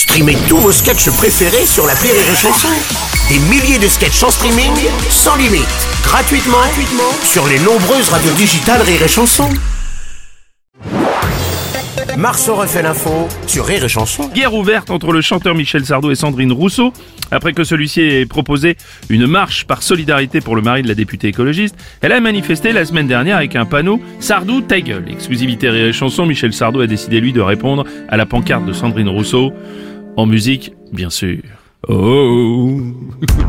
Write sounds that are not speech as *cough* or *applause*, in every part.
Streamez tous vos sketchs préférés sur la Rire et Chanson. Des milliers de sketchs en streaming, sans limite, gratuitement, gratuitement sur les nombreuses radios digitales Rire et Chanson. Marceau refait l'info sur Rire et Chanson. Guerre ouverte entre le chanteur Michel Sardou et Sandrine Rousseau, après que celui-ci ait proposé une marche par solidarité pour le mari de la députée écologiste. Elle a manifesté la semaine dernière avec un panneau Sardou ta gueule. Exclusivité Rire et Chanson, Michel Sardou a décidé lui de répondre à la pancarte de Sandrine Rousseau. En musique, bien sûr. Oh,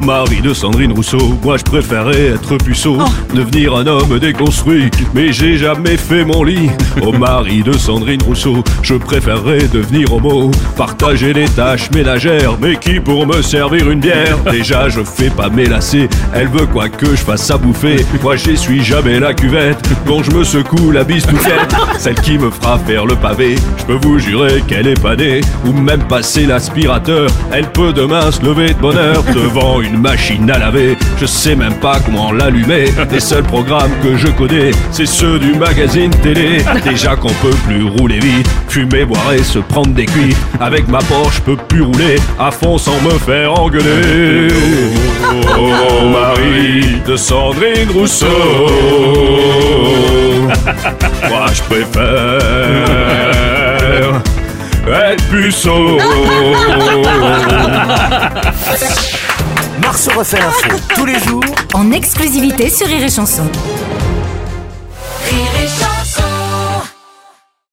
mari de Sandrine Rousseau, moi je préférais être puceau, devenir un homme déconstruit, mais j'ai jamais fait mon lit. Oh, mari de Sandrine Rousseau, je préférerais devenir homo, partager les tâches ménagères, mais qui pour me servir une bière? Déjà je fais pas mes lacets, elle veut quoi que je fasse à bouffer, moi j'essuie jamais la cuvette, quand je me secoue la bistoufette, celle qui me fera faire le pavé, je peux vous jurer qu'elle est panée, ou même passer l'aspirateur, elle peut demain se lever de bonheur *laughs* devant une machine à laver. Je sais même pas comment l'allumer. Les seuls programmes que je connais, c'est ceux du magazine télé. Déjà qu'on peut plus rouler vite, fumer, boire et se prendre des cuits. Avec ma Porsche, je peux plus rouler à fond sans me faire engueuler. Oh, Marie de Sandrine Rousseau. Moi, je préfère Marceau refait l'info tous les jours en exclusivité sur Rire et Chanson.